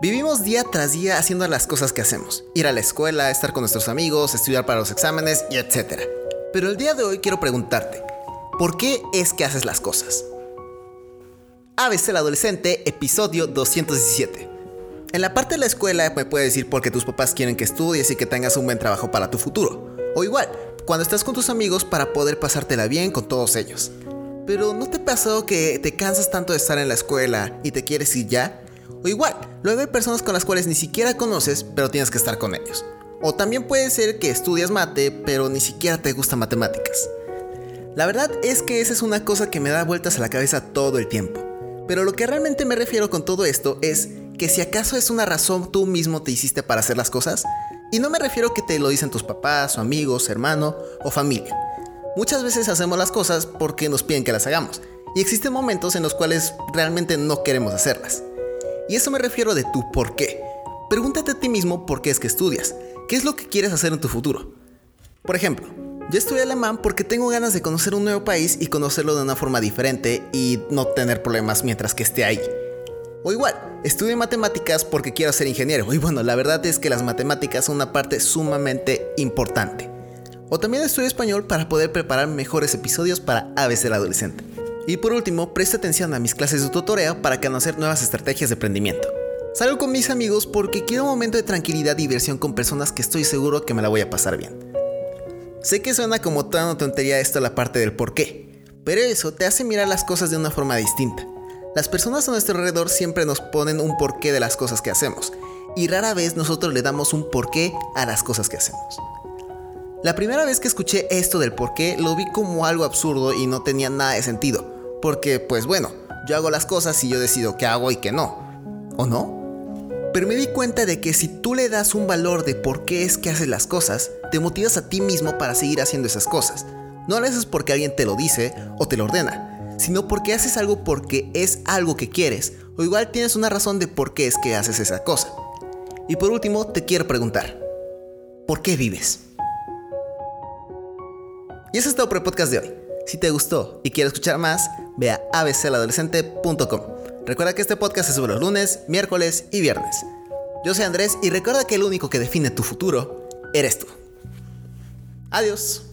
Vivimos día tras día haciendo las cosas que hacemos. Ir a la escuela, estar con nuestros amigos, estudiar para los exámenes y etc. Pero el día de hoy quiero preguntarte, ¿por qué es que haces las cosas? ABC el adolescente, episodio 217. En la parte de la escuela me puedes decir por qué tus papás quieren que estudies y que tengas un buen trabajo para tu futuro. O igual, cuando estás con tus amigos para poder pasártela bien con todos ellos. Pero ¿no te ha pasado que te cansas tanto de estar en la escuela y te quieres ir ya? O igual, luego hay personas con las cuales ni siquiera conoces, pero tienes que estar con ellos. O también puede ser que estudias mate, pero ni siquiera te gustan matemáticas. La verdad es que esa es una cosa que me da vueltas a la cabeza todo el tiempo. Pero lo que realmente me refiero con todo esto es que si acaso es una razón tú mismo te hiciste para hacer las cosas, y no me refiero que te lo dicen tus papás, o amigos, hermano o familia. Muchas veces hacemos las cosas porque nos piden que las hagamos, y existen momentos en los cuales realmente no queremos hacerlas. Y eso me refiero de tu por qué. Pregúntate a ti mismo por qué es que estudias, qué es lo que quieres hacer en tu futuro. Por ejemplo, yo estudié alemán porque tengo ganas de conocer un nuevo país y conocerlo de una forma diferente y no tener problemas mientras que esté ahí. O igual, estudio matemáticas porque quiero ser ingeniero. Y bueno, la verdad es que las matemáticas son una parte sumamente importante. O también estudio español para poder preparar mejores episodios para ABC el adolescente. Y por último, presta atención a mis clases de tutoreo para conocer nuevas estrategias de emprendimiento. Salgo con mis amigos porque quiero un momento de tranquilidad y diversión con personas que estoy seguro que me la voy a pasar bien. Sé que suena como una tontería esto la parte del por qué, pero eso te hace mirar las cosas de una forma distinta. Las personas a nuestro alrededor siempre nos ponen un porqué de las cosas que hacemos, y rara vez nosotros le damos un porqué a las cosas que hacemos. La primera vez que escuché esto del por qué lo vi como algo absurdo y no tenía nada de sentido. Porque, pues bueno, yo hago las cosas y yo decido qué hago y qué no. ¿O no? Pero me di cuenta de que si tú le das un valor de por qué es que haces las cosas, te motivas a ti mismo para seguir haciendo esas cosas. No lo haces porque alguien te lo dice o te lo ordena, sino porque haces algo porque es algo que quieres, o igual tienes una razón de por qué es que haces esa cosa. Y por último, te quiero preguntar, ¿por qué vives? Y eso es todo por el podcast de hoy. Si te gustó y quieres escuchar más, ve a abcladolescente.com. Recuerda que este podcast se sube los lunes, miércoles y viernes. Yo soy Andrés y recuerda que el único que define tu futuro eres tú. Adiós.